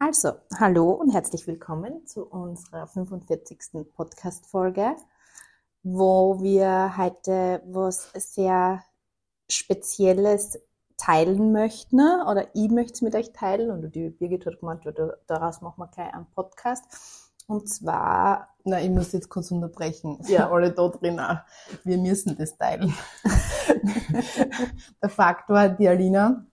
Also, hallo und herzlich willkommen zu unserer 45. Podcast-Folge, wo wir heute was sehr Spezielles teilen möchten oder ich möchte es mit euch teilen und die Birgit hat gemeint, daraus machen wir gleich einen Podcast. Und zwar... Na, ich muss jetzt kurz unterbrechen. Ja. Alle da drin auch. Wir müssen das teilen. Der Faktor, die Alina,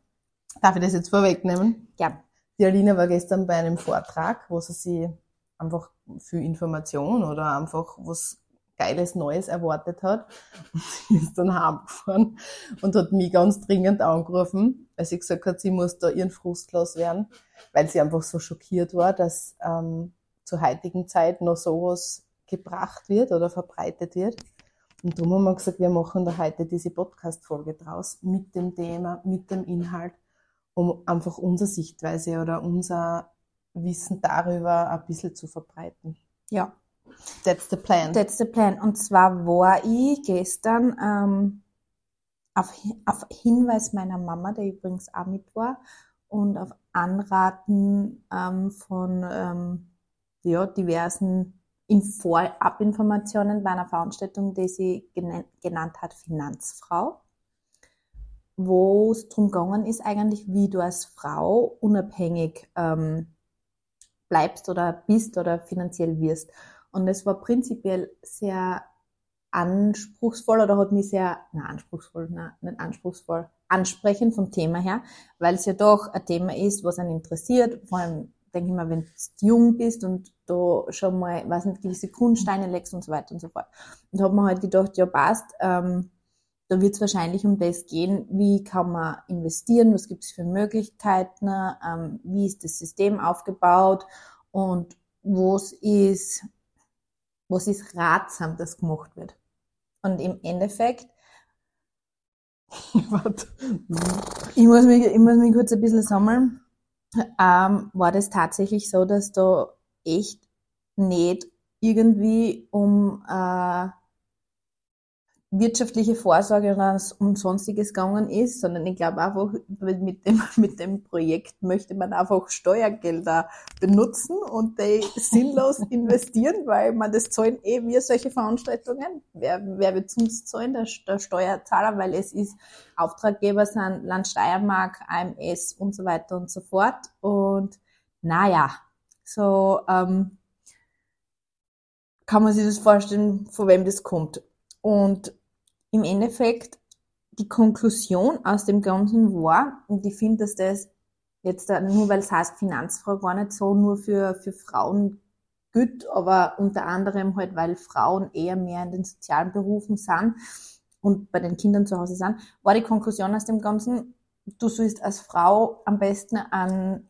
darf ich das jetzt vorwegnehmen? Ja. Die Alina war gestern bei einem Vortrag, wo sie sich einfach für Information oder einfach was Geiles Neues erwartet hat. Sie ist dann heimgefahren und hat mich ganz dringend angerufen, weil sie gesagt hat, sie muss da ihren Frust loswerden, weil sie einfach so schockiert war, dass ähm, zur heutigen Zeit noch sowas gebracht wird oder verbreitet wird. Und darum haben wir gesagt, wir machen da heute diese Podcast-Folge draus mit dem Thema, mit dem Inhalt um einfach unsere Sichtweise oder unser Wissen darüber ein bisschen zu verbreiten. Ja. That's the plan. That's the plan. Und zwar war ich gestern ähm, auf, auf Hinweis meiner Mama, der übrigens auch mit war, und auf Anraten ähm, von ähm, ja, diversen Vorabinformationen bei einer Veranstaltung, die sie genannt hat Finanzfrau wo es darum gegangen ist, eigentlich, wie du als Frau unabhängig ähm, bleibst oder bist oder finanziell wirst. Und es war prinzipiell sehr anspruchsvoll oder hat mich sehr, na anspruchsvoll, na nicht anspruchsvoll, ansprechend vom Thema her, weil es ja doch ein Thema ist, was einen interessiert, vor allem denke ich mal, wenn du jung bist und da schon mal, weiß nicht, gewisse Grundsteine legst und so weiter und so fort. Und da hat man halt gedacht, ja passt, ähm, da wird es wahrscheinlich um das gehen, wie kann man investieren, was gibt es für Möglichkeiten, ähm, wie ist das System aufgebaut und was ist, was ist ratsam, dass gemacht wird. Und im Endeffekt, ich, muss mich, ich muss mich kurz ein bisschen sammeln, ähm, war das tatsächlich so, dass da echt nicht irgendwie um äh, wirtschaftliche Vorsorge und sonstiges gegangen ist, sondern ich glaube einfach, mit dem, mit dem Projekt möchte man einfach Steuergelder benutzen und die sinnlos investieren, weil man das zahlen eh wir solche Veranstaltungen. Wer, wer wird uns zahlen? Der, der Steuerzahler, weil es ist Auftraggeber sind Land Steiermark, AMS und so weiter und so fort. Und naja, so ähm, kann man sich das vorstellen, von wem das kommt. Und im Endeffekt die Konklusion aus dem Ganzen war, und ich finde, dass das jetzt nur weil es heißt Finanzfrau gar nicht so nur für, für Frauen gut, aber unter anderem halt, weil Frauen eher mehr in den sozialen Berufen sind und bei den Kindern zu Hause sind, war die Konklusion aus dem Ganzen, du sollst als Frau am besten einen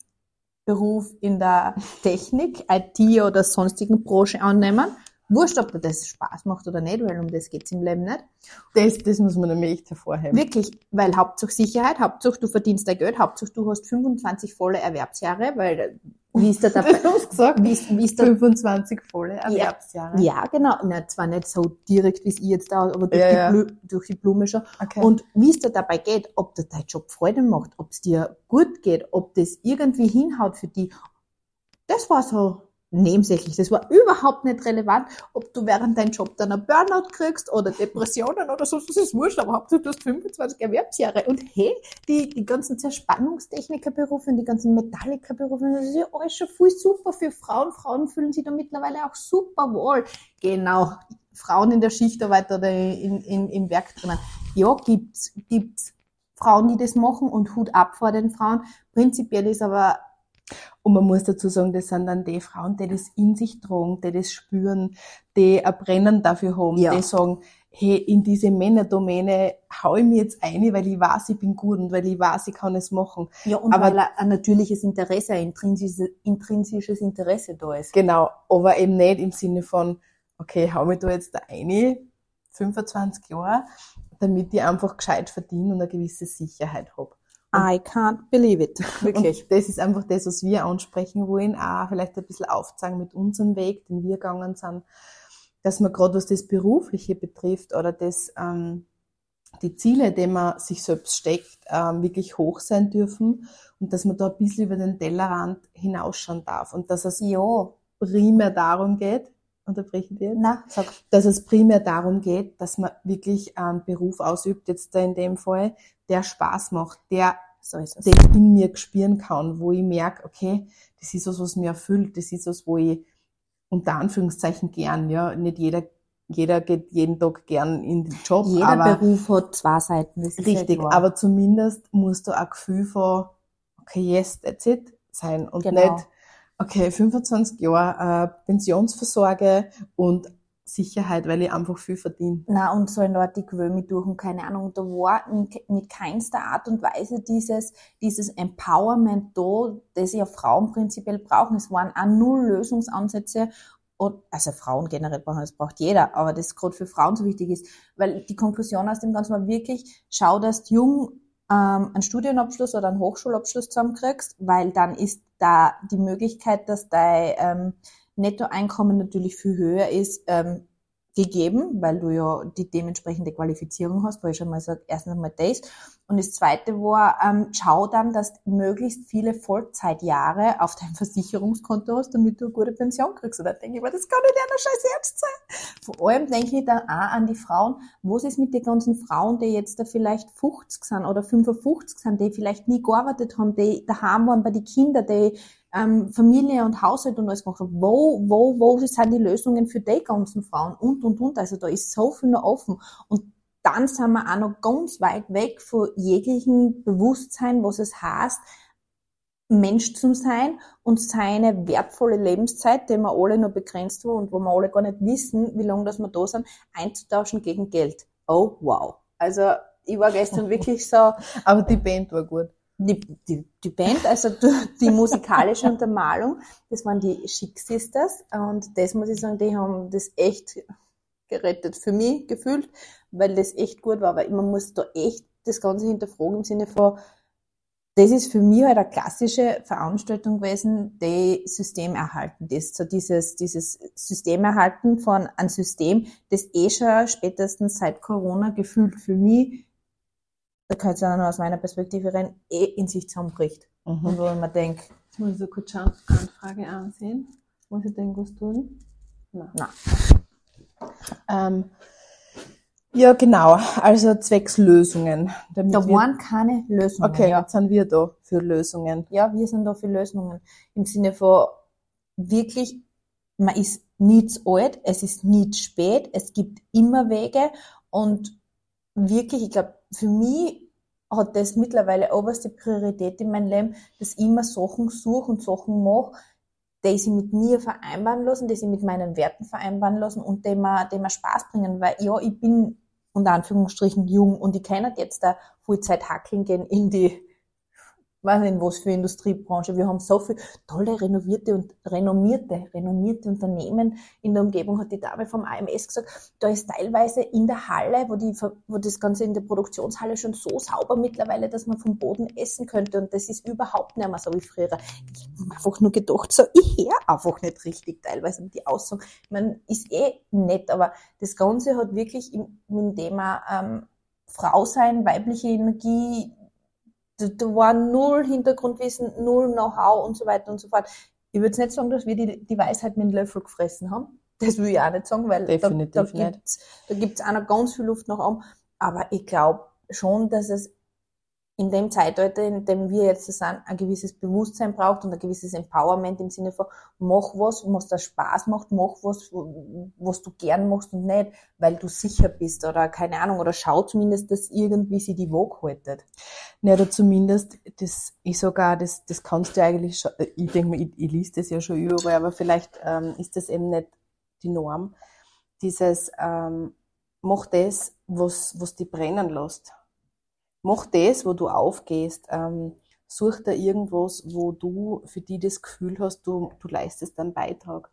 Beruf in der Technik, IT oder sonstigen Branche annehmen Wurscht, ob dir das Spaß macht oder nicht, weil um das geht's im Leben nicht. Das, das muss man nämlich echt hervorheben. Wirklich, weil Hauptsache Sicherheit, Hauptsache du verdienst dein Geld, Hauptsache du hast 25 volle Erwerbsjahre, weil wie ist der dabei? Du hast gesagt, wie ist, wie ist der, 25 volle Erwerbsjahre. Ja, ja genau. Na, zwar nicht so direkt, wie es ich jetzt da, aber durch, ja, die, Blu durch die Blume schon. Okay. Und wie es dir dabei geht, ob dir dein Job Freude macht, ob es dir gut geht, ob das irgendwie hinhaut für dich, das war so nebensächlich. Das war überhaupt nicht relevant, ob du während deinem Job dann einen Burnout kriegst oder Depressionen oder so, das ist wurscht, aber hauptsächlich du hast 25 Erwerbsjahre. Und hey, die, die ganzen Zerspannungstechnikerberufe und die ganzen Metallikerberufe, das ist ja alles schon viel super für Frauen. Frauen fühlen sich da mittlerweile auch super wohl. Genau. Frauen in der Schichtarbeit oder in, in, im Werk drinnen. Ja, gibt's, gibt's Frauen, die das machen und Hut ab vor den Frauen. Prinzipiell ist aber und man muss dazu sagen, das sind dann die Frauen, die das in sich tragen, die das spüren, die ein Brennen dafür haben, ja. die sagen, hey, in diese Männerdomäne hau ich mir jetzt ein, weil ich weiß, ich bin gut und weil ich weiß, ich kann es machen. Ja, und aber, weil ein natürliches Interesse, ein intrinsisches, intrinsisches Interesse da ist. Genau, aber eben nicht im Sinne von, okay, hau mir da jetzt da eine, 25 Jahre, damit ich einfach gescheit verdiene und eine gewisse Sicherheit habe. I can't believe it. Wirklich. Und das ist einfach das, was wir ansprechen wollen, auch vielleicht ein bisschen aufzeigen mit unserem Weg, den wir gegangen sind, dass man gerade was das Berufliche betrifft oder das, ähm, die Ziele, die man sich selbst steckt, ähm, wirklich hoch sein dürfen und dass man da ein bisschen über den Tellerrand hinausschauen darf und dass es Ja, primär darum geht, unterbrechen wir, na, sag. dass es primär darum geht, dass man wirklich einen Beruf ausübt, jetzt da in dem Fall, der Spaß macht, der So ist es. den ich in mir spüren kann, wo ich merke, okay, das ist was, was mir erfüllt, das ist was, wo ich unter Anführungszeichen gern, ja, nicht jeder, jeder geht jeden Tag gern in den Job, Jeder aber Beruf hat zwei Seiten. Das ist richtig, halt aber zumindest musst du ein Gefühl von, okay, yes, that's it sein und Genau. nicht, okay, 25 Jahre äh, Pensionsversorge und Sicherheit, weil ich einfach viel verdiene. Na und so Leute, ich quäl mich durch und keine Ahnung, da war mit keinster Art und Weise dieses, dieses Empowerment da, das ja Frauen prinzipiell brauchen. Es waren auch null Lösungsansätze. Und, also Frauen generell brauchen, das braucht jeder, aber das gerade für Frauen so wichtig ist. Weil die Konklusion aus dem Ganzen war wirklich, schau, dass du jung ähm, einen Studienabschluss oder einen Hochschulabschluss zusammenkriegst, weil dann ist da die Möglichkeit, dass dein ähm, Nettoeinkommen natürlich viel höher ist, ähm, gegeben, weil du ja die dementsprechende Qualifizierung hast, wo ich schon mal sage, erstens einmal das. Und das zweite war, ähm, schau dann, dass du möglichst viele Vollzeitjahre auf deinem Versicherungskonto hast, damit du eine gute Pension kriegst. Und da denke ich mir, das kann nicht einer scheiß Ernst sein. Vor allem denke ich dann auch an die Frauen, was ist mit den ganzen Frauen, die jetzt da vielleicht 50 sind oder 55 sind, die vielleicht nie gearbeitet haben, die daheim waren bei den Kindern, die ähm, Familie und Haushalt und alles gemacht haben. Wo, wo, wo sind die Lösungen für die ganzen Frauen? Und, und, und. Also da ist so viel noch offen. Und dann sind wir auch noch ganz weit weg von jeglichem Bewusstsein, was es heißt, Mensch zu sein und seine wertvolle Lebenszeit, die wir alle noch begrenzt war und wo wir alle gar nicht wissen, wie lange das wir da sind, einzutauschen gegen Geld. Oh, wow. Also, ich war gestern wirklich so, Aber die Band war gut. Die, die, die Band, also die, musikalische Untermalung, das waren die Chic Sisters und das muss ich sagen, die haben das echt gerettet für mich gefühlt, weil das echt gut war, weil man muss da echt das Ganze hinterfragen im Sinne von, das ist für mich halt eine klassische Veranstaltung gewesen, die System erhalten ist. So dieses, dieses System erhalten von einem System, das eh schon spätestens seit Corona gefühlt für mich da kann es ja nur aus meiner Perspektive rein, eh in sich zusammenbricht. Und Mhm. wo ich mir denke, Jetzt muss ich so kurz schauen, Anfrage ansehen. Muss ich denn was tun? Nein. na, Ähm, ja, genau. Also zwecks Lösungen. Damit da waren keine Lösungen. okay, ja. jetzt sind wir da für Lösungen. ja, wir sind da für Lösungen. Im Sinne von wirklich, man ist nie zu alt, es ist nie zu spät, es gibt immer Wege und wirklich, ich glaube, für mich hat das mittlerweile oberste Priorität in meinem Leben, dass ich immer Sachen suche und Sachen mache, die sich mit mir vereinbaren lassen, die sich mit meinen Werten vereinbaren lassen und die mir, die mir Spaß bringen, weil ja, ich bin unter Anführungsstrichen jung und ich kann nicht jetzt da Vollzeit hackeln gehen in die weiß nicht was für Industriebranche. Wir haben so viele tolle renovierte und renommierte, renommierte Unternehmen in der Umgebung, hat die Dame vom AMS gesagt. Da ist teilweise in der Halle, wo die, wo das Ganze in der Produktionshalle schon so sauber mittlerweile, dass man vom Boden essen könnte. Und das ist überhaupt nicht mehr so wie früher. Ich habe einfach nur gedacht, so, ich höre einfach nicht richtig teilweise die Aussagen. Ich meine, ist eh nett, aber das Ganze hat wirklich im, im Thema ähm, Frau sein, weibliche Energie, da, da war null Hintergrundwissen, null Know-how und so weiter und so fort. Ich würde jetzt nicht sagen, dass wir die, die Weisheit mit dem Löffel gefressen haben. Das will ich auch nicht sagen, weil Definitiv da, da da gibt's auch noch ganz viel Luft nach oben. Aber ich glaube schon, dass es in dem Zeitalter, in dem wir jetzt sind, ein gewisses Bewusstsein braucht und ein gewisses Empowerment im Sinne von, mach was, was dir Spaß macht, mach was, was du gern machst und nicht, weil du sicher bist oder keine Ahnung, oder schau zumindest, dass irgendwie sie die Waage haltet. Ja, oder zumindest, das, ich sogar, das, das kannst du eigentlich schon, äh, ich denke mal, ich, ich lese das ja schon überall, aber vielleicht ähm, ist das eben nicht die Norm. Dieses, ähm, mach das, was, was dich brennen lässt. Mach das, wo du aufgehst. Ähm, such da irgendwas, wo du für die das Gefühl hast, du, du leistest einen Beitrag.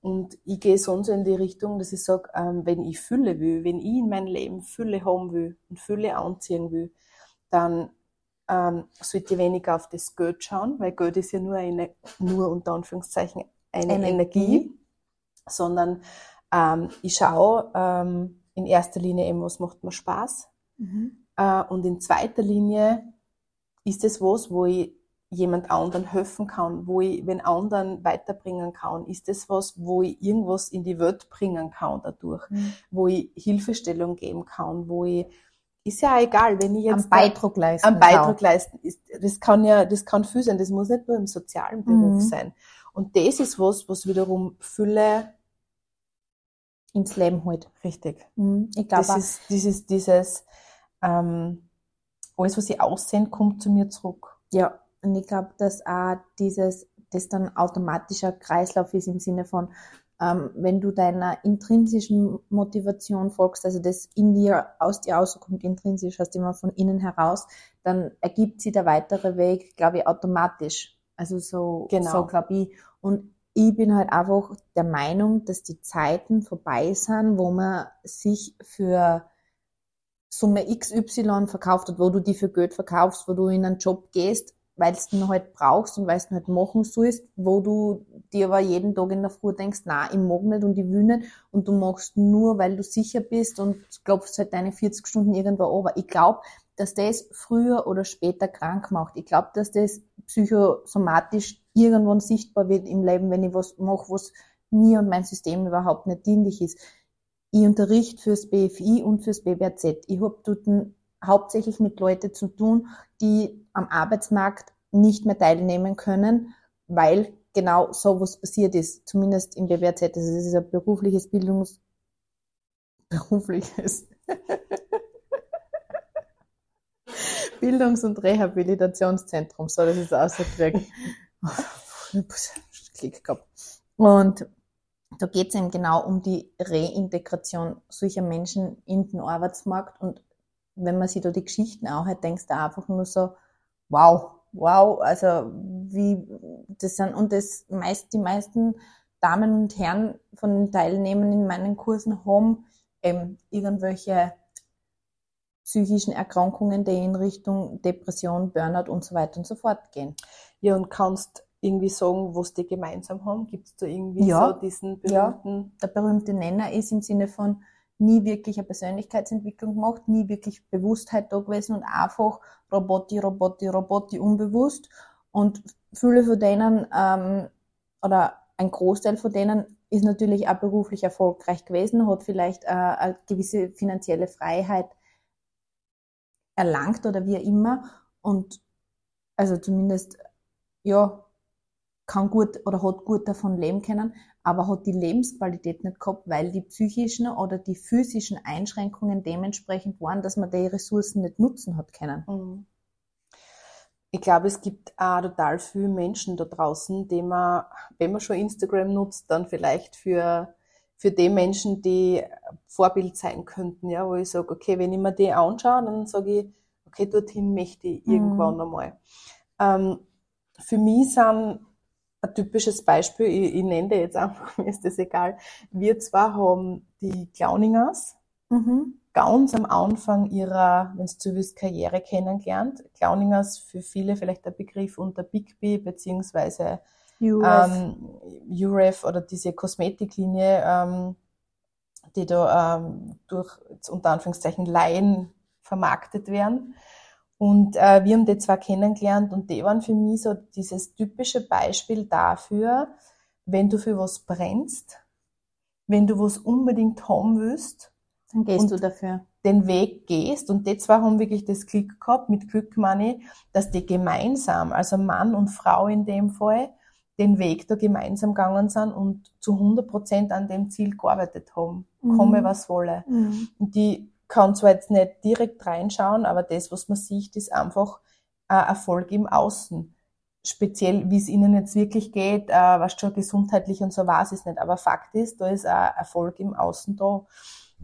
Und ich gehe sonst in die Richtung, dass ich sage, ähm, wenn ich Fülle will, wenn ich in meinem Leben Fülle haben will und Fülle anziehen will, dann ähm, sollte ich weniger auf das Geld schauen, weil Geld ist ja nur eine, nur unter Anführungszeichen eine Energie. Energie, sondern ähm, ich schaue ähm, in erster Linie eben, was macht mir Spaß, Mhm. Äh, und in zweiter Linie ist es was, wo ich jemand anderen helfen kann, wo ich wenn anderen weiterbringen kann, ist es was, wo ich irgendwas in die Welt bringen kann dadurch, Mhm. wo ich Hilfestellung geben kann, wo ich ist ja egal, wenn ich jetzt Am Beitrag leisten. am Beitrag leisten. Ist, das kann ja, das kann viel sein. Das muss nicht nur im sozialen Beruf Mhm. sein. Und das ist was, was wiederum Fülle ins Leben halt. richtig. Mhm. Ich glaube, Das ist dieses, dieses, ähm, alles, was ich aussehen, kommt zu mir zurück. Ja, und ich glaube, dass auch dieses, das dann automatischer Kreislauf ist im Sinne von, ähm, wenn du deiner intrinsischen Motivation folgst, also das in dir, aus dir rauskommt, intrinsisch, heißt immer von innen heraus, dann ergibt sich der weitere Weg, glaube ich, automatisch. Also so, Genau. so glaube ich. Und ich bin halt einfach der Meinung, dass die Zeiten vorbei sind, wo man sich für Summe XY verkauft hat, wo du die für Geld verkaufst, wo du in einen Job gehst, weil du ihn halt brauchst und weil du ihn halt machen sollst, wo du dir aber jeden Tag in der Früh denkst, na, ich mag nicht und ich will nicht und du machst nur, weil du sicher bist und klopfst halt deine 40 Stunden irgendwo aber Ich glaube, dass das früher oder später krank macht. Ich glaube, dass das psychosomatisch irgendwann sichtbar wird im Leben, wenn ich was mache, was mir und mein System überhaupt nicht dienlich ist. Ich unterrichte fürs BFI und fürs BBRZ. Ich habe dort hauptsächlich mit Leuten zu tun, die am Arbeitsmarkt nicht mehr teilnehmen können, weil genau so was passiert ist, zumindest im BBRZ. Also es ist ein berufliches Bildungs... berufliches Bildungs- und Rehabilitationszentrum, so dass ich es ausgekriegt. Klick gehabt. Und da geht es eben genau um die Reintegration solcher Menschen in den Arbeitsmarkt. Und wenn man sich da die Geschichten auch hat, denkst du einfach nur so, wow, wow, also wie das sind, und das meist, die meisten Damen und Herren von den Teilnehmern in meinen Kursen haben eben irgendwelche psychischen Erkrankungen, die in Richtung Depression, Burnout und so weiter und so fort gehen. Ja, und kannst irgendwie sagen, was die gemeinsam haben? Gibt es da irgendwie Ja. so diesen Ja. berühmten? der berühmte Nenner ist im Sinne von nie wirklich eine Persönlichkeitsentwicklung gemacht, nie wirklich Bewusstheit da gewesen und einfach Roboti, Roboti, Roboti unbewusst. Und viele von denen, ähm, oder ein Großteil von denen ist natürlich auch beruflich erfolgreich gewesen, hat vielleicht äh, eine gewisse finanzielle Freiheit erlangt oder wie auch immer. Und also zumindest, ja, kann gut oder hat gut davon leben können, aber hat die Lebensqualität nicht gehabt, weil die psychischen oder die physischen Einschränkungen dementsprechend waren, dass man die Ressourcen nicht nutzen hat können. Mhm. Ich glaube, es gibt auch total viele Menschen da draußen, die man, wenn man schon Instagram nutzt, dann vielleicht für, für die Menschen, die Vorbild sein könnten, ja, wo ich sage, okay, wenn ich mir die anschaue, dann sage ich, okay, dorthin möchte ich irgendwann Mhm. einmal. Ähm, für mich sind ein typisches Beispiel, ich, ich nenne jetzt einfach, mir ist das egal. Wir zwar haben die Clowningers, Mhm. ganz am Anfang ihrer, wenn du so willst, Karriere kennengelernt. Clowningers für viele vielleicht der Begriff unter Bigby beziehungsweise ähm, UREF oder diese Kosmetiklinie, ähm, die da ähm, durch unter Anführungszeichen Laien vermarktet werden. Und äh, wir haben die zwar kennengelernt und die waren für mich so dieses typische Beispiel dafür, wenn du für was brennst, wenn du was unbedingt haben willst, Dann gehst du dafür. den Weg gehst und die zwei haben wirklich das Glück gehabt mit Quick Money, dass die gemeinsam, also Mann und Frau in dem Fall, den Weg da gemeinsam gegangen sind und zu 100 Prozent an dem Ziel gearbeitet haben. Mhm. Komme was wolle. Mhm. Und die kann zwar jetzt nicht direkt reinschauen, aber das, was man sieht, ist einfach äh, Erfolg im Außen. Speziell, wie es ihnen jetzt wirklich geht, äh, was schon gesundheitlich und so weiß es nicht. Aber Fakt ist, da ist auch Erfolg im Außen da.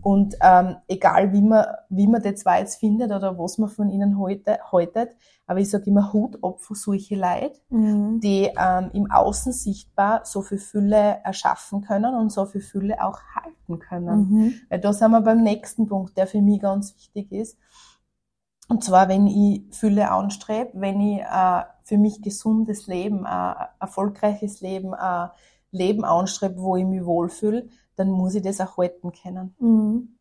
Und ähm, egal wie man, wie man die zwei jetzt findet oder was man von ihnen heute, haltet, aber ich sage immer Hut ab für solche Leute, Mhm. die ähm, im Außen sichtbar so viel Fülle erschaffen können und so viel Fülle auch halten können. Mhm. Weil da sind wir beim nächsten Punkt, der für mich ganz wichtig ist. Und zwar, wenn ich Fülle anstrebe, wenn ich äh, für mich gesundes Leben, äh, erfolgreiches Leben, äh, Leben anstrebe, wo ich mich wohlfühle, dann muss ich das auch halten können. Mhm.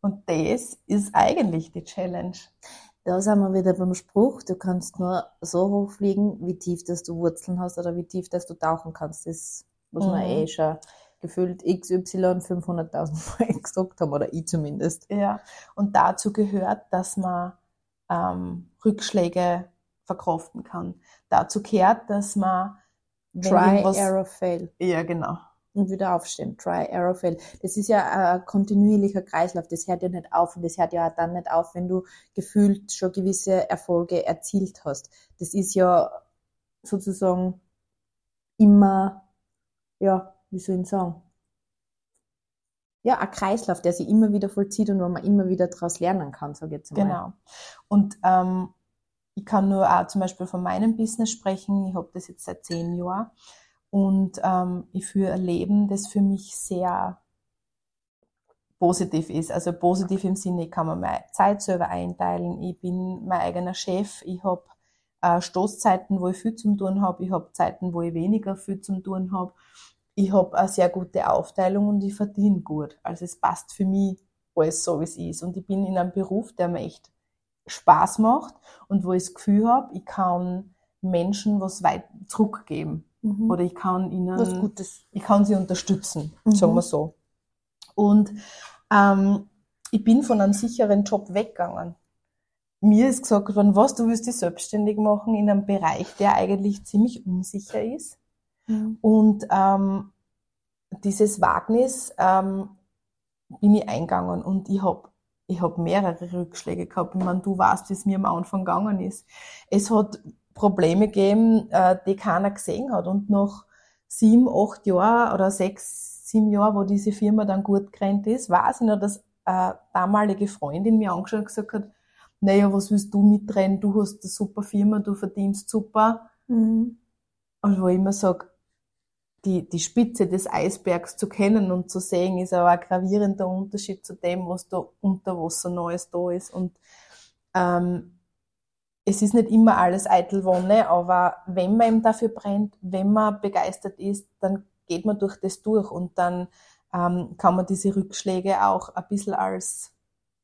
Und das ist eigentlich die Challenge. Da sind wir wieder beim Spruch, du kannst nur so hoch fliegen, wie tief dass du Wurzeln hast oder wie tief dass du tauchen kannst. Das muss man Mhm. eh schon gefühlt XY 500.000 Mal gesagt haben, oder ich zumindest. Ja. Und dazu gehört, dass man ähm, Rückschläge verkraften kann. Dazu gehört, dass man Try, Error, Fail. Ja, genau. Und wieder aufstehen. Try, Error, Fail. Das ist ja ein kontinuierlicher Kreislauf. Das hört ja nicht auf. Und das hört ja auch dann nicht auf, wenn du gefühlt schon gewisse Erfolge erzielt hast. Das ist ja sozusagen immer, ja, wie soll ich sagen? Ja, ein Kreislauf, der sich immer wieder vollzieht und wo man immer wieder daraus lernen kann, sage ich jetzt mal. Genau. Und ähm, ich kann nur auch zum Beispiel von meinem Business sprechen. Ich habe das jetzt seit zehn Jahren und ähm, ich führe ein Leben, das für mich sehr positiv ist. Also positiv im Sinne, ich kann mir meine Zeit selber einteilen. Ich bin mein eigener Chef. Ich habe äh, Stoßzeiten, wo ich viel zum tun habe. Ich habe Zeiten, wo ich weniger viel zum tun habe. Ich habe eine sehr gute Aufteilung und ich verdiene gut. Also es passt für mich alles so, wie es ist. Und ich bin in einem Beruf, der mir echt Spaß macht und wo ich das Gefühl habe, ich kann Menschen was weit zurückgeben. Mhm. Oder ich kann ihnen ich kann sie unterstützen, Mhm. sagen wir so. Und ähm, ich bin von einem sicheren Job weggegangen. Mir ist gesagt worden, was, du willst dich selbstständig machen in einem Bereich, der eigentlich ziemlich unsicher ist. Mhm. Und ähm, dieses Wagnis ähm, bin ich eingegangen und ich habe ich hab mehrere Rückschläge gehabt. Ich meine, du weißt, wie es mir am Anfang gegangen ist. Es hat Probleme gegeben, äh, die keiner gesehen hat. Und nach sieben, acht Jahren oder sechs, sieben Jahren, wo diese Firma dann gut gerannt ist, weiß ich noch, dass eine damalige Freundin mir angeschaut und gesagt hat, naja, was willst du mitrennen? Du hast eine super Firma, du verdienst super. Mhm. Und wo ich immer sage, die, die Spitze des Eisbergs zu kennen und zu sehen, ist aber ein gravierender Unterschied zu dem, was da unter Wasser Neues da ist. Und ähm, es ist nicht immer alles eitel Wonne, aber wenn man eben dafür brennt, wenn man begeistert ist, dann geht man durch das durch und dann ähm, kann man diese Rückschläge auch ein bisschen als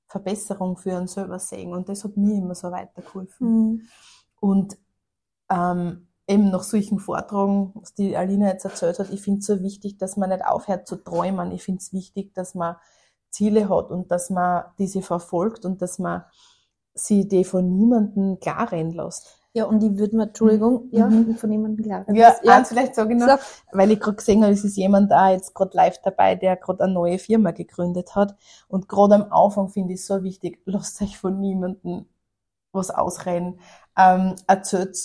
Verbesserung für einen selber sehen. Und das hat mir immer so weitergeholfen. Mhm. Und ähm, eben nach solchen Vorträgen, was die Alina jetzt erzählt hat, ich finde es so wichtig, dass man nicht aufhört zu träumen. Ich finde es wichtig, dass man Ziele hat und dass man diese verfolgt und dass man sie die von niemandem klar rennen lässt. Ja, und ich würde mir, Entschuldigung, ja, Mhm. von jemandem klar. Ja, ja. eins vielleicht ich noch, Sag. weil ich gerade gesehen habe, es ist jemand da jetzt gerade live dabei, der gerade eine neue Firma gegründet hat. Und gerade am Anfang finde ich es so wichtig, lasst euch von niemandem was ausreden. Ähm, erzählt,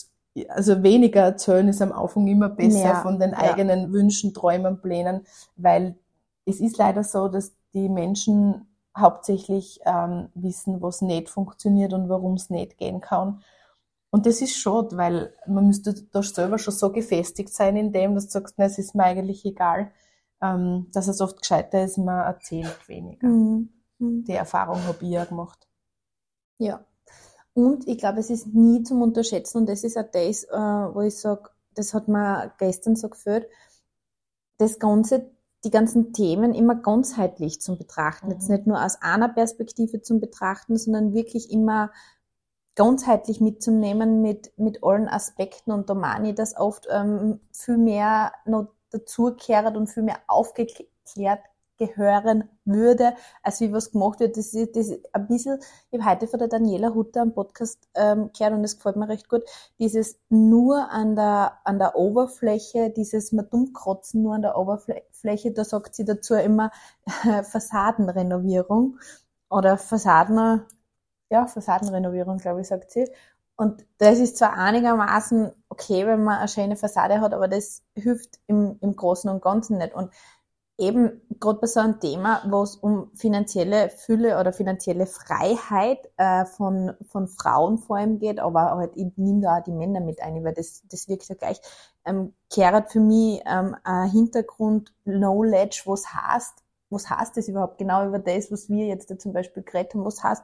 also weniger erzählen ist am Anfang immer besser Ja, von den ja. eigenen Wünschen, Träumen, Plänen, weil es ist leider so, dass die Menschen hauptsächlich ähm, wissen, was nicht funktioniert und warum es nicht gehen kann. Und das ist schade, weil man müsste da selber schon so gefestigt sein in dem, dass du sagst, na, es ist mir eigentlich egal, ähm, dass es oft gescheiter ist, man erzählt weniger. Mhm. Mhm. Die Erfahrung habe ich ja gemacht. Ja. Und ich glaube, es ist nie zum Unterschätzen und das ist auch das, äh, wo ich sage, das hat mir gestern so geführt, das Ganze, die ganzen Themen immer ganzheitlich zu betrachten. Jetzt Mhm. nicht nur aus einer Perspektive zu betrachten, sondern wirklich immer ganzheitlich mitzunehmen mit, mit allen Aspekten. Und da meine ich, dass oft ähm, viel mehr noch dazugehört und viel mehr aufgeklärt gehören würde, als wie was gemacht wird. Das ist, das ist ein bisschen, ich habe heute von der Daniela Hutter am Podcast ähm, gehört und das gefällt mir recht gut, dieses nur an der, an der Oberfläche, dieses mal dummkrotzen nur an der Oberfläche, da sagt sie dazu immer äh, Fassadenrenovierung oder Fassaden, ja, Fassadenrenovierung, glaube ich, sagt sie. Und das ist zwar einigermaßen okay, wenn man eine schöne Fassade hat, aber das hilft im, im Großen und Ganzen nicht. Und eben gerade bei so einem Thema, wo es um finanzielle Fülle oder finanzielle Freiheit äh, von, von Frauen vor allem geht, aber halt, ich nehme da auch die Männer mit ein, weil das, das wirkt ja gleich, ähm, kehrt für mich ähm, ein Hintergrund Knowledge, was heißt, was heißt das überhaupt genau über das, was wir jetzt da zum Beispiel geredet haben, was heißt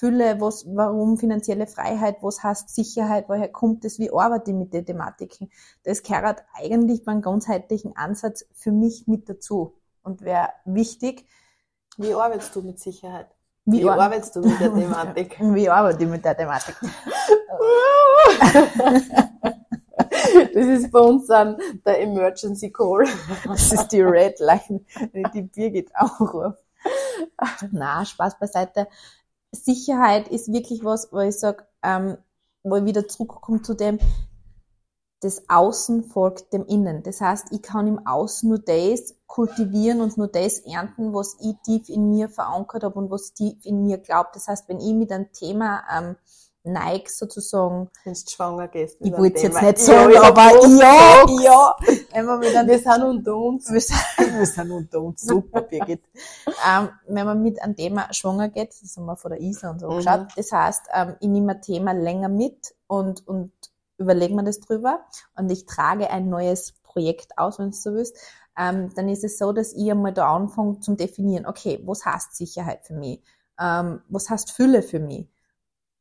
Fülle, was, warum finanzielle Freiheit, was heißt Sicherheit, woher kommt das, wie arbeite ich mit den Thematiken. Das gehört eigentlich beim ganzheitlichen Ansatz für mich mit dazu und wäre wichtig. Wie arbeitest du mit Sicherheit? Wie, ar- arbeitest du mit der Thematik? Wie arbeite ich mit der Thematik? Das ist bei uns dann der Emergency Call. Das ist die Red Line, die Birgit anrufe. Na, Spaß beiseite. Sicherheit ist wirklich was, wo ich sage, ähm, wo ich wieder zurückkomme zu dem, das Außen folgt dem Innen. Das heißt, ich kann im Außen nur das kultivieren und nur das ernten, was ich tief in mir verankert habe und was ich tief in mir glaube. Das heißt, wenn ich mit einem Thema ähm, neige, sozusagen, Wenn du schwanger gehst. ich wollte jetzt nicht sagen, Ja, aber ja, ja, wenn man mit einem Wir sind unter uns. wir sind, wir sind unter uns. Super, Birgit. ähm, wenn man mit einem Thema schwanger geht, das haben wir von der Isa und so Mhm. geschaut, das heißt, ähm, ich nehme ein Thema länger mit und, und überlege mir das drüber und ich trage ein neues Projekt aus, wenn du so willst, ähm, dann ist es so, dass ich einmal da anfange zum definieren, okay, was heißt Sicherheit für mich? Ähm, was heißt Fülle für mich?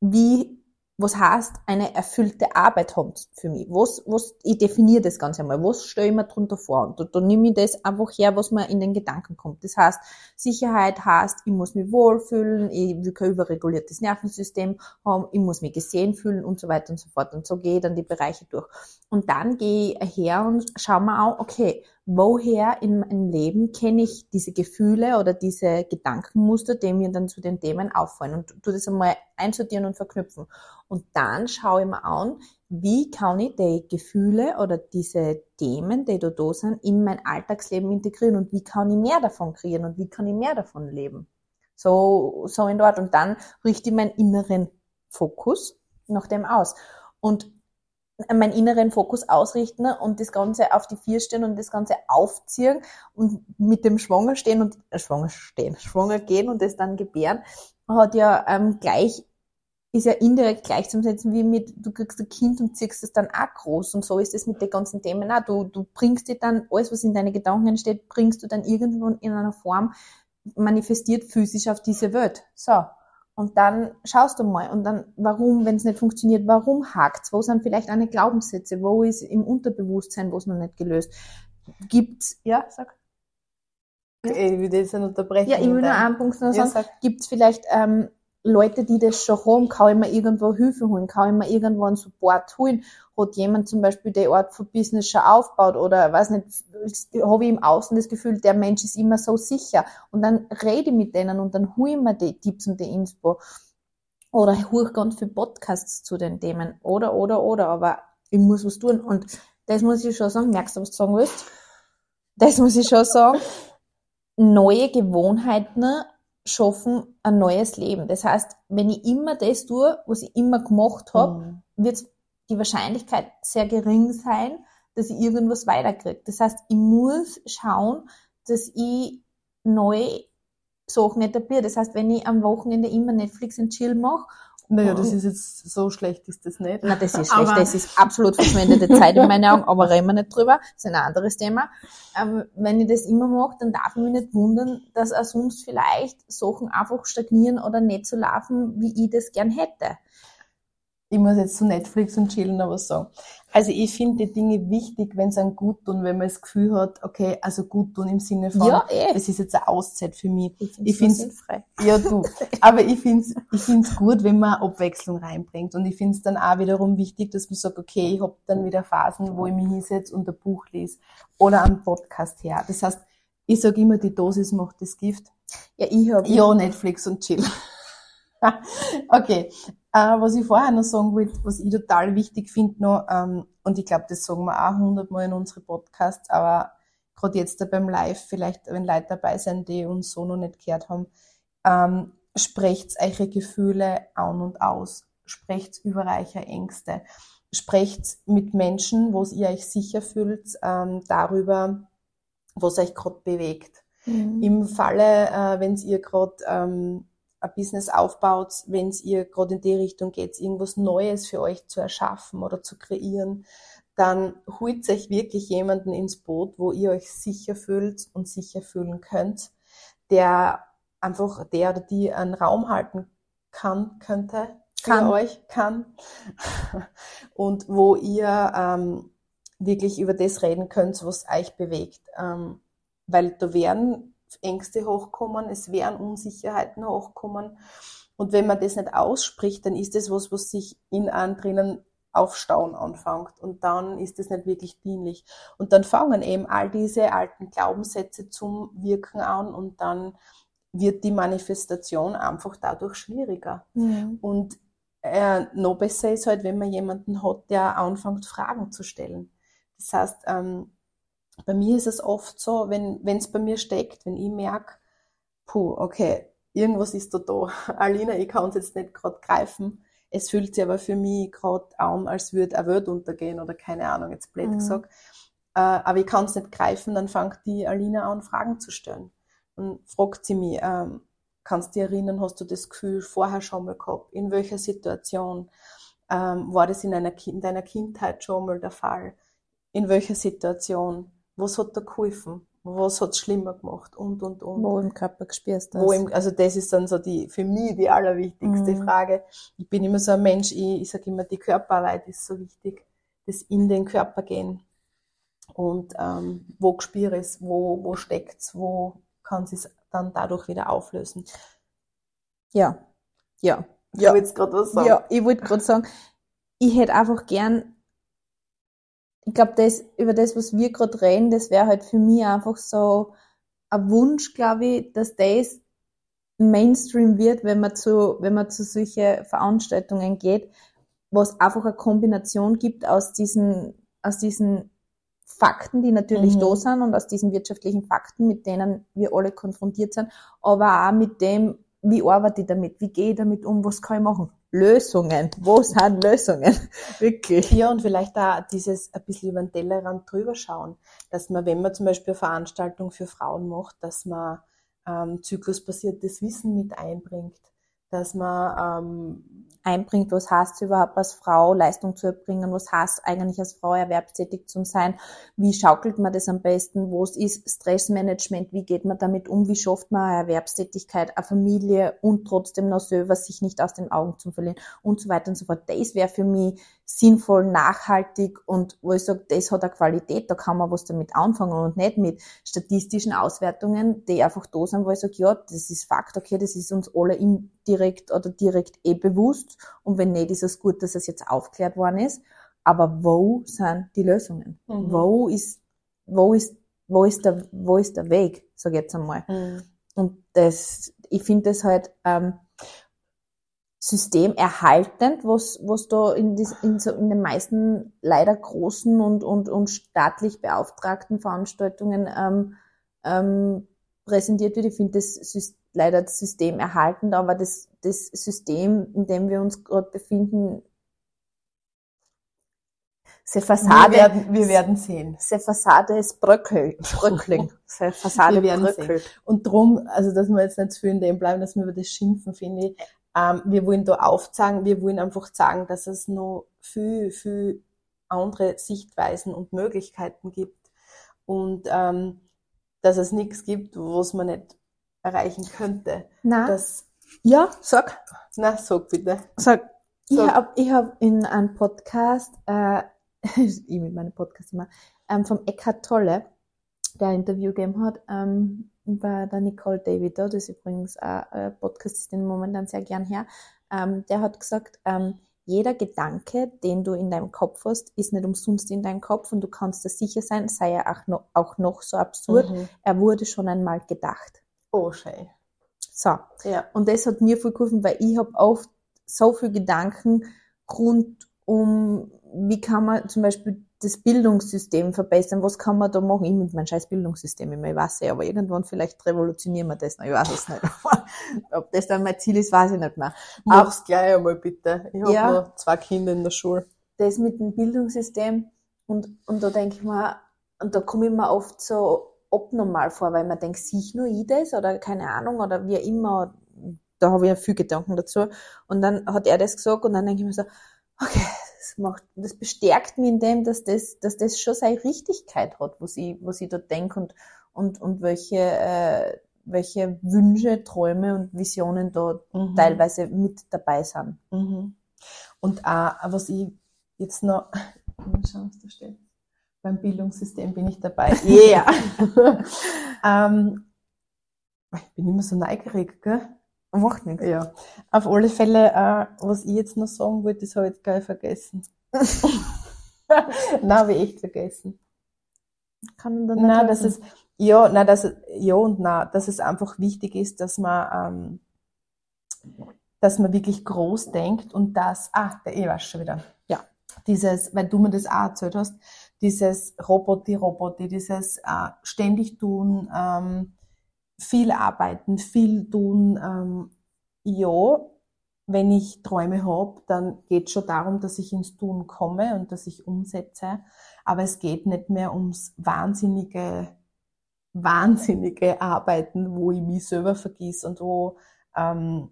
Wie was heißt eine erfüllte Arbeit haben für mich? Was, was, ich definiere das Ganze einmal. Was stelle ich mir drunter vor? Und da, da nehme ich das einfach her, was mir in den Gedanken kommt. Das heißt, Sicherheit heißt, ich muss mich wohlfühlen, ich will kein überreguliertes Nervensystem haben, ich muss mich gesehen fühlen und so weiter und so fort. Und so gehe ich dann die Bereiche durch. Und dann gehe ich her und schaue mir an, okay, woher in meinem Leben kenne ich diese Gefühle oder diese Gedankenmuster, die mir dann zu den Themen auffallen und tu das einmal einsortieren und verknüpfen. Und dann schaue ich mir an, wie kann ich die Gefühle oder diese Themen, die da da sind, in mein Alltagsleben integrieren und wie kann ich mehr davon kreieren und wie kann ich mehr davon leben. So, so in dort. Und dann richte ich meinen inneren Fokus nach dem aus. Und meinen inneren Fokus ausrichten und das Ganze auf die vier stehen und das Ganze aufziehen und mit dem Schwanger stehen und äh, schwanger stehen, schwanger gehen und das dann gebären, hat ja ähm, gleich ist ja indirekt gleichzusetzen wie mit, du kriegst ein Kind und ziehst es dann auch groß. Und so ist es mit den ganzen Themen auch. Du, du bringst dir dann, alles, was in deine Gedanken entsteht, bringst du dann irgendwo in einer Form manifestiert physisch auf diese Welt. So. Und dann schaust du mal. Und dann, warum, wenn es nicht funktioniert, warum hakt's? Wo sind vielleicht eine Glaubenssätze? Wo ist im Unterbewusstsein, wo es noch nicht gelöst? Gibt's, ja, sag. Ich will das nicht unterbrechen. Ja, ich will nur einen Punkt noch Ja, sagen. sag. Gibt es vielleicht ähm, Leute, die das schon haben? Kann ich mir irgendwo Hilfe holen? Kann ich mir irgendwo einen Support holen? Hat jemand zum Beispiel die Art von Business schon aufgebaut? Oder weiß nicht, habe ich im Außen das Gefühl, der Mensch ist immer so sicher. Und dann rede ich mit denen und dann hole ich mir die Tipps und die Info. Oder ich höre ganz viele Podcasts zu den Themen. Oder, oder, oder. Aber ich muss was tun. Und das muss ich schon sagen. Merkst du, was du sagen willst? Das muss ich schon sagen neue Gewohnheiten schaffen ein neues Leben. Das heißt, wenn ich immer das tue, was ich immer gemacht habe, Mhm. wird die Wahrscheinlichkeit sehr gering sein, dass ich irgendwas weiterkriege. Das heißt, ich muss schauen, dass ich neue Sachen etabliere. Das heißt, wenn ich am Wochenende immer Netflix und Chill mache, Naja, das ist jetzt so schlecht, ist das nicht. na, das ist schlecht, Aber- das ist absolut verschwendete Zeit in meinen Augen, aber reden wir nicht drüber, das ist ein anderes Thema. Ähm, wenn ich das immer mache, dann darf ich mich nicht wundern, dass auch sonst vielleicht Sachen einfach stagnieren oder nicht so laufen, wie ich das gern hätte. Ich muss jetzt zu Netflix und chillen noch was sagen. Also ich finde die Dinge wichtig, wenn es einem gut tun, wenn man das Gefühl hat, okay, also gut tun im Sinne von, Ja, eh. es ist jetzt eine Auszeit für mich. Ich Ich finde es frei. Ja, du. Aber ich find's, ich find's gut, wenn man Abwechslung reinbringt. Und ich find's dann auch wiederum wichtig, dass man sagt, okay, ich hab dann wieder Phasen, wo ich mich hinsetze und ein Buch lese oder einen Podcast her. Das heißt, ich sag immer, die Dosis macht das Gift. Ja, ich habe Ja, Netflix und chill. okay. Äh, was ich vorher noch sagen wollte, was ich total wichtig finde noch, ähm, und ich glaube, das sagen wir auch hundertmal in unsere Podcasts, aber gerade jetzt da beim Live, vielleicht, wenn Leute dabei sind, die uns so noch nicht gehört haben, ähm, sprecht eure Gefühle an und aus. Sprecht über eure Ängste. Sprecht mit Menschen, wo ihr euch sicher fühlt, ähm, darüber, was euch gerade bewegt. Mhm. Im Falle, äh, wenn ihr gerade ähm, ein Business aufbaut, wenn ihr gerade in die Richtung geht, irgendwas Neues für euch zu erschaffen oder zu kreieren, dann holt euch wirklich jemanden ins Boot, wo ihr euch sicher fühlt und sicher fühlen könnt, der einfach der oder die einen Raum halten kann, könnte, für Kann. euch kann und wo ihr ähm, wirklich über das reden könnt, was euch bewegt. Ähm, weil da werden Ängste hochkommen, es werden Unsicherheiten hochkommen. Und wenn man das nicht ausspricht, dann ist das was, was sich in einem drinnen aufstauen anfängt. Und dann ist das nicht wirklich dienlich. Und dann fangen eben all diese alten Glaubenssätze zum Wirken an und dann wird die Manifestation einfach dadurch schwieriger. Mhm. Und äh, noch besser ist halt, wenn man jemanden hat, der anfängt, Fragen zu stellen. Das heißt, ähm, bei mir ist es oft so, wenn es bei mir steckt, wenn ich merke, puh, okay, irgendwas ist da da. Alina, ich kann es jetzt nicht gerade greifen. Es fühlt sich aber für mich gerade an, als würde eine Welt untergehen oder keine Ahnung, jetzt blöd Mhm. gesagt. Äh, aber ich kann es nicht greifen, dann fängt die Alina an, Fragen zu stellen. Und fragt sie mich, ähm, kannst du dich erinnern, hast du das Gefühl vorher schon mal gehabt? In welcher Situation? Ähm, war das in, einer, in deiner Kindheit schon mal der Fall? In welcher Situation? Was hat da geholfen? Was hat es schlimmer gemacht? Und, und, und. Wo im Körper gespürst du Wo im, also das ist dann so die, für mich die allerwichtigste Mhm. Frage. Ich bin immer so ein Mensch, ich, ich sage immer, die Körperarbeit ist so wichtig. Das in den Körper gehen. Und ähm, wo gespür ist, wo, wo steckt's, wo kann es dann dadurch wieder auflösen. Ja, ja. Ich habe jetzt gerade was sagen. Ja, ich wollte gerade sagen, ich hätte einfach gern, ich glaube, das, über das, was wir gerade reden, das wäre halt für mich einfach so ein Wunsch, glaube ich, dass das Mainstream wird, wenn man zu, wenn man zu solche Veranstaltungen geht, wo es einfach eine Kombination gibt aus diesen, aus diesen Fakten, die natürlich Mhm. da sind und aus diesen wirtschaftlichen Fakten, mit denen wir alle konfrontiert sind, aber auch mit dem, wie arbeite ich damit, wie gehe ich damit um, was kann ich machen? Lösungen. Wo sind Lösungen? Wirklich. Ja, und vielleicht da dieses ein bisschen über den Tellerrand drüber schauen, dass man, wenn man zum Beispiel eine Veranstaltung für Frauen macht, dass man ähm, zyklusbasiertes Wissen mit einbringt, dass man ähm, Einbringt, was heißt überhaupt als Frau, Leistung zu erbringen, was heißt eigentlich als Frau erwerbstätig zu sein, wie schaukelt man das am besten, was ist Stressmanagement, wie geht man damit um, wie schafft man eine Erwerbstätigkeit, eine Familie und trotzdem noch selber sich nicht aus den Augen zu verlieren? Und so weiter und so fort. Das wäre für mich sinnvoll, nachhaltig und wo ich sage, das hat eine Qualität, da kann man was damit anfangen und nicht mit statistischen Auswertungen, die einfach da sind, wo ich sage, ja, das ist Fakt, okay, das ist uns alle indirekt oder direkt eh bewusst und wenn nicht, ist es gut, dass es jetzt aufklärt worden ist, aber wo sind die Lösungen? Mhm. Wo ist, wo ist, wo ist der, wo ist der Weg, sag ich jetzt einmal. Mhm. Und das, ich finde das halt ähm, systemerhaltend, was, was da in, dies, in, so, in den meisten leider großen und, und, und staatlich beauftragten Veranstaltungen ähm, ähm, präsentiert wird. Ich finde das Sys- leider das System erhaltend, aber das, das System, in dem wir uns gerade befinden, se wir, Fassade, werden, wir werden sehen. se Fassade ist bröckelt, bröckling, se Fassade Wir werden bröckelt. Und drum, also dass wir jetzt nicht zu viel in dem bleiben, dass wir über das schimpfen, finde ich. Ähm, wir wollen da aufzeigen, wir wollen einfach sagen, dass es noch viel, viel andere Sichtweisen und Möglichkeiten gibt. Und ähm, dass es nichts gibt, was man nicht erreichen könnte. Na, Das, ja, sag. na, sag bitte. Sag, ich habe ich hab in einem Podcast, äh, ich mit meinem Podcast immer, ähm, vom Eckhart Tolle, der ein Interview gegeben hat, ähm, bei der Nicole David, das ist übrigens auch ein Podcast, ist den momentan sehr gern her, ähm, der hat gesagt, ähm, jeder Gedanke, den du in deinem Kopf hast, ist nicht umsonst in deinem Kopf und du kannst dir sicher sein, sei er auch noch, auch noch so absurd, Mhm. er wurde schon einmal gedacht. Oh, schön. So, Ja. und das hat mir viel geholfen, weil ich habe oft so viel Gedanken rund um, wie kann man zum Beispiel das Bildungssystem verbessern, was kann man da machen? Ich mit meinem scheiß Bildungssystem immer, ich weiß ja, aber irgendwann vielleicht revolutionieren wir das noch, ich weiß es nicht. Ob das dann mein Ziel ist, weiß ich nicht mehr. Mach's gleich einmal bitte. Ich habe Ja. noch zwei Kinder in der Schule. Das mit dem Bildungssystem und, und da denke ich mir, und da komme ich mir oft so abnormal vor, weil man denkt, sehe ich nur ich das oder keine Ahnung oder wie immer, da habe ich ja viel Gedanken dazu. Und dann hat er das gesagt und dann denke ich mir so, okay, das macht, das bestärkt mich in dem, dass das, dass das schon seine Richtigkeit hat, was ich, was ich da denke und, und, und welche, äh, welche Wünsche, Träume und Visionen da Mhm. teilweise mit dabei sind. Mhm. Und auch, was ich jetzt noch, mal schauen, was da steht. Beim Bildungssystem bin ich dabei. Yeah! ähm, Ich bin immer so neugierig, gell? Macht nichts. Ja. Auf alle Fälle, äh, was ich jetzt noch sagen wollte, das habe ich jetzt gleich vergessen. Nein, habe ich echt vergessen. Kann man dann Nein, dass es, ja, nein, dass ja und nein, dass es einfach wichtig ist, dass man, ähm, dass man wirklich groß denkt und das, ah, ich weiß schon wieder. Ja. Dieses, weil du mir das auch erzählt hast, dieses Roboti, Roboti, dieses äh, ständig tun, ähm, viel arbeiten, viel tun, ähm, ja, wenn ich Träume habe, dann geht schon darum, dass ich ins Tun komme und dass ich umsetze. Aber es geht nicht mehr ums wahnsinnige, wahnsinnige Arbeiten, wo ich mich selber vergieß und wo ähm,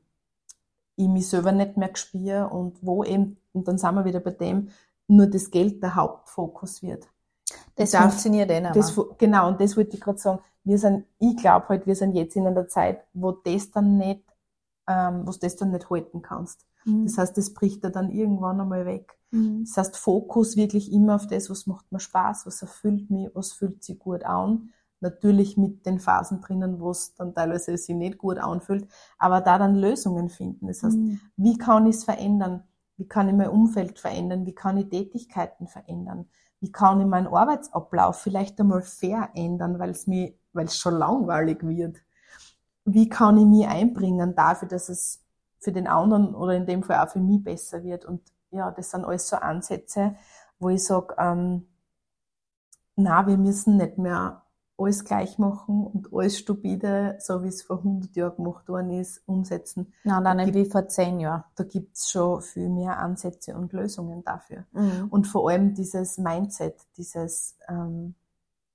ich mich selber nicht mehr spüre und wo eben, und dann sind wir wieder bei dem, nur das Geld der Hauptfokus wird. Das darf- funktioniert eh nicht Das, genau, und das wollte ich gerade sagen. Wir sind, ich glaube halt, wir sind jetzt in einer Zeit, wo das dann nicht, ähm, wo du das dann nicht halten kannst. Mhm. Das heißt, das bricht dir dann irgendwann einmal weg. Mhm. Das heißt, Fokus wirklich immer auf das, was macht mir Spaß, was erfüllt mich, was fühlt sich gut an. Natürlich mit den Phasen drinnen, wo es dann teilweise sich nicht gut anfühlt, aber da dann Lösungen finden. Das heißt, Mhm. wie kann ich es verändern? Wie kann ich mein Umfeld verändern? Wie kann ich Tätigkeiten verändern? Wie kann ich meinen Arbeitsablauf vielleicht einmal verändern, weil es mir, weil es schon langweilig wird? Wie kann ich mich einbringen dafür, dass es für den anderen oder in dem Fall auch für mich besser wird? Und ja, das sind alles so Ansätze, wo ich sage, ähm, na, wir müssen nicht mehr alles gleich machen und alles stupide, so wie es vor 100 Jahren gemacht worden ist, umsetzen Na, dann nicht wie vor zehn Jahren. da gibt's schon viel mehr Ansätze und Lösungen dafür. Mhm. Und vor allem dieses Mindset, dieses, ähm,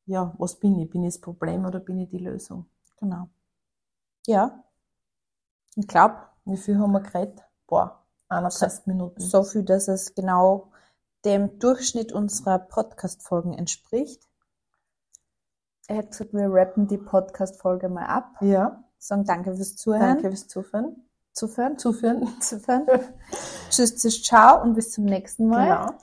ja, was bin ich? Bin ich das Problem oder bin ich die Lösung? Genau. Ja. Ich glaube, Wie viel haben wir geredet? Boah, 31 Minuten. so viel, dass es genau dem Durchschnitt unserer Podcast-Folgen entspricht. Er hat gesagt, wir rappen die Podcast-Folge mal ab. Ja, Sagen danke fürs Zuhören. danke fürs Zuführen. Zuhören. Zuführen. Zuhören. tschüss, tschüss, ciao und bis zum nächsten Mal. Genau.